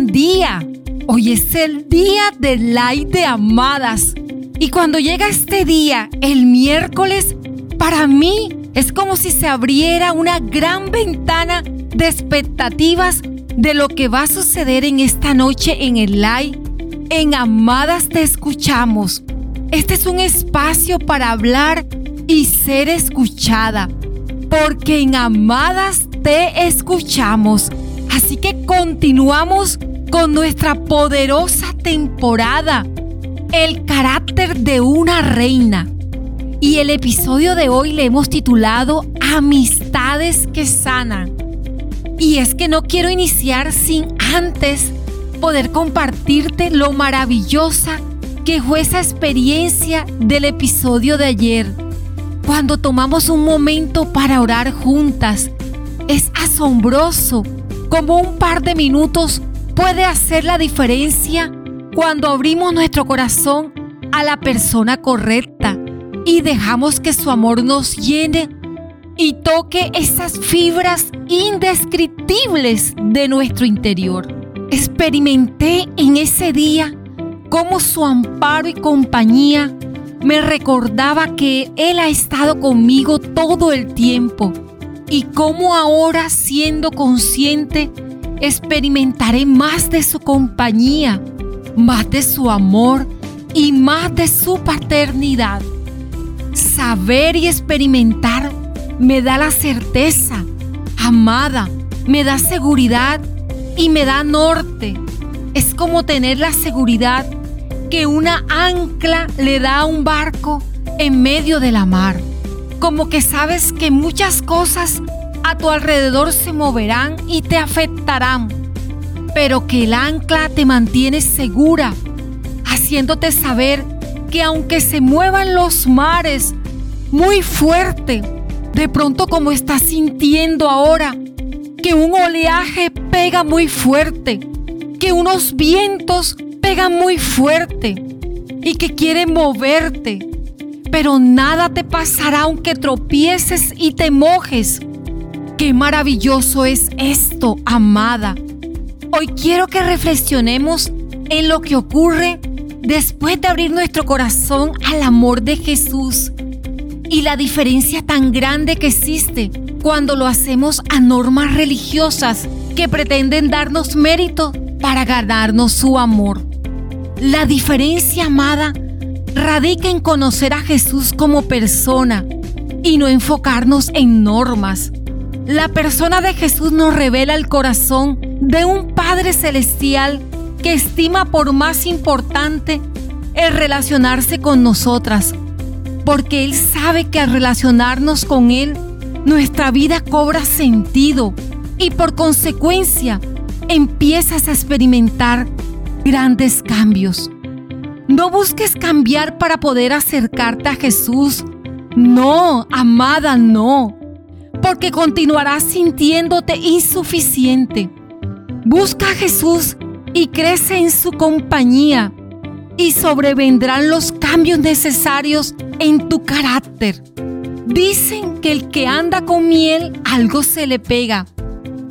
día. Hoy es el día del like de amadas. Y cuando llega este día, el miércoles, para mí es como si se abriera una gran ventana de expectativas de lo que va a suceder en esta noche en el live. En Amadas te escuchamos. Este es un espacio para hablar y ser escuchada. Porque en Amadas te escuchamos. Así que continuamos con nuestra poderosa temporada. El carácter de una reina. Y el episodio de hoy le hemos titulado Amistades que sanan. Y es que no quiero iniciar sin antes poder compartirte lo maravillosa que fue esa experiencia del episodio de ayer. Cuando tomamos un momento para orar juntas, es asombroso cómo un par de minutos puede hacer la diferencia cuando abrimos nuestro corazón a la persona correcta y dejamos que su amor nos llene y toque esas fibras indescriptibles de nuestro interior. Experimenté en ese día cómo su amparo y compañía me recordaba que Él ha estado conmigo todo el tiempo y cómo ahora siendo consciente experimentaré más de su compañía, más de su amor y más de su paternidad. Saber y experimentar me da la certeza, amada, me da seguridad y me da norte. Es como tener la seguridad que una ancla le da a un barco en medio de la mar. Como que sabes que muchas cosas a tu alrededor se moverán y te afectarán, pero que el ancla te mantiene segura, haciéndote saber que aunque se muevan los mares muy fuerte, de pronto como estás sintiendo ahora, que un oleaje pega muy fuerte, que unos vientos pegan muy fuerte y que quieren moverte. Pero nada te pasará aunque tropieces y te mojes. Qué maravilloso es esto, amada. Hoy quiero que reflexionemos en lo que ocurre después de abrir nuestro corazón al amor de Jesús y la diferencia tan grande que existe cuando lo hacemos a normas religiosas que pretenden darnos mérito para ganarnos su amor. La diferencia, amada, radica en conocer a Jesús como persona y no enfocarnos en normas. La persona de Jesús nos revela el corazón de un Padre Celestial que estima por más importante el relacionarse con nosotras porque Él sabe que al relacionarnos con Él, nuestra vida cobra sentido y por consecuencia empiezas a experimentar grandes cambios. No busques cambiar para poder acercarte a Jesús. No, amada, no. Porque continuarás sintiéndote insuficiente. Busca a Jesús y crece en su compañía y sobrevendrán los cambios necesarios en tu carácter. Dicen que el que anda con miel algo se le pega,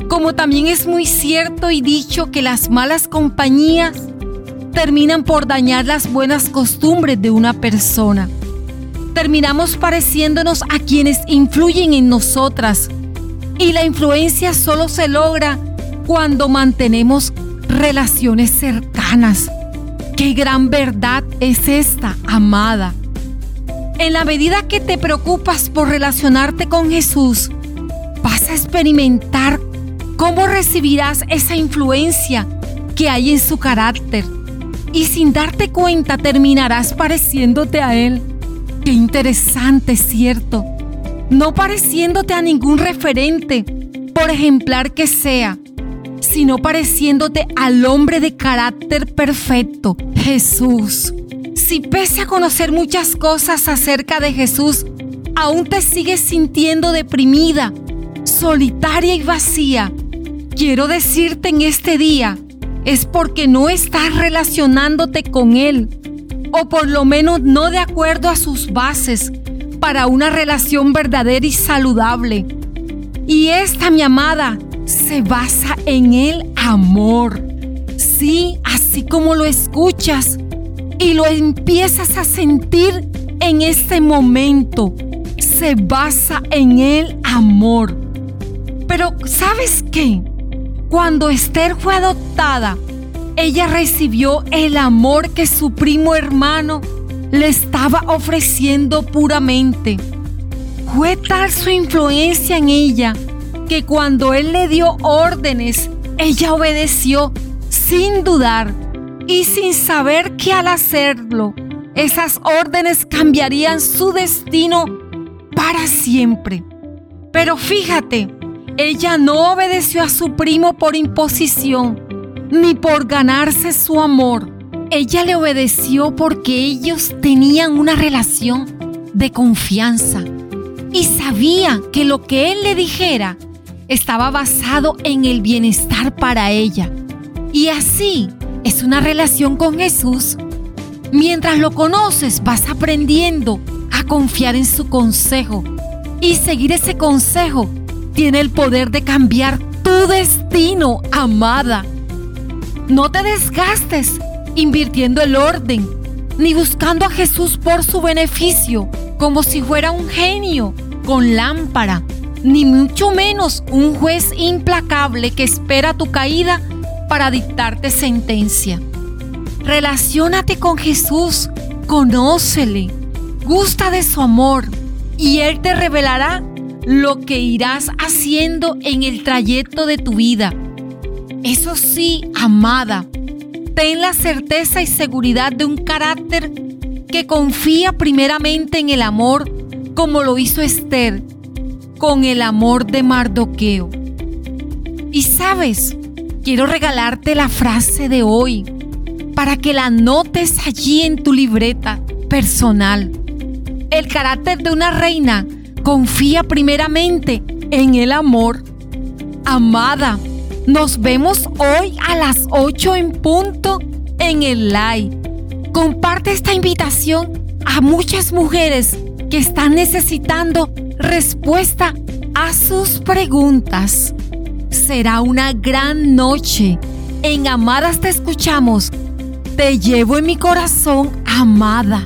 como también es muy cierto y dicho que las malas compañías terminan por dañar las buenas costumbres de una persona. Terminamos pareciéndonos a quienes influyen en nosotras y la influencia solo se logra cuando mantenemos relaciones cercanas Qué gran verdad es esta, amada. En la medida que te preocupas por relacionarte con Jesús, vas a experimentar cómo recibirás esa influencia que hay en su carácter. Y sin darte cuenta terminarás pareciéndote a Él. Qué interesante, ¿cierto? No pareciéndote a ningún referente, por ejemplar que sea, sino pareciéndote al hombre de carácter perfecto, Jesús. Si pese a conocer muchas cosas acerca de Jesús, aún te sigues sintiendo deprimida, solitaria y vacía, quiero decirte en este día, es porque no estás relacionándote con Él, o por lo menos no de acuerdo a sus bases para una relación verdadera y saludable. Y esta, mi amada, se basa en el amor. Sí, así como lo escuchas y lo empiezas a sentir en este momento. Se basa en el amor. Pero ¿sabes qué? Cuando Esther fue adoptada, ella recibió el amor que su primo hermano le estaba ofreciendo puramente. Fue tal su influencia en ella que cuando él le dio órdenes, ella obedeció sin dudar y sin saber que al hacerlo, esas órdenes cambiarían su destino para siempre. Pero fíjate, ella no obedeció a su primo por imposición, ni por ganarse su amor. Ella le obedeció porque ellos tenían una relación de confianza y sabía que lo que él le dijera estaba basado en el bienestar para ella. Y así es una relación con Jesús. Mientras lo conoces vas aprendiendo a confiar en su consejo y seguir ese consejo tiene el poder de cambiar tu destino, amada. No te desgastes invirtiendo el orden, ni buscando a Jesús por su beneficio, como si fuera un genio con lámpara, ni mucho menos un juez implacable que espera tu caída para dictarte sentencia. Relaciónate con Jesús, conócele, gusta de su amor y Él te revelará lo que irás haciendo en el trayecto de tu vida. Eso sí, amada, ten la certeza y seguridad de un carácter que confía primeramente en el amor, como lo hizo Esther, con el amor de Mardoqueo. Y sabes, quiero regalarte la frase de hoy para que la notes allí en tu libreta personal. El carácter de una reina confía primeramente en el amor. Amada, nos vemos hoy a las 8 en punto en el live. Comparte esta invitación a muchas mujeres que están necesitando respuesta a sus preguntas. Será una gran noche. En Amadas te escuchamos. Te llevo en mi corazón, amada.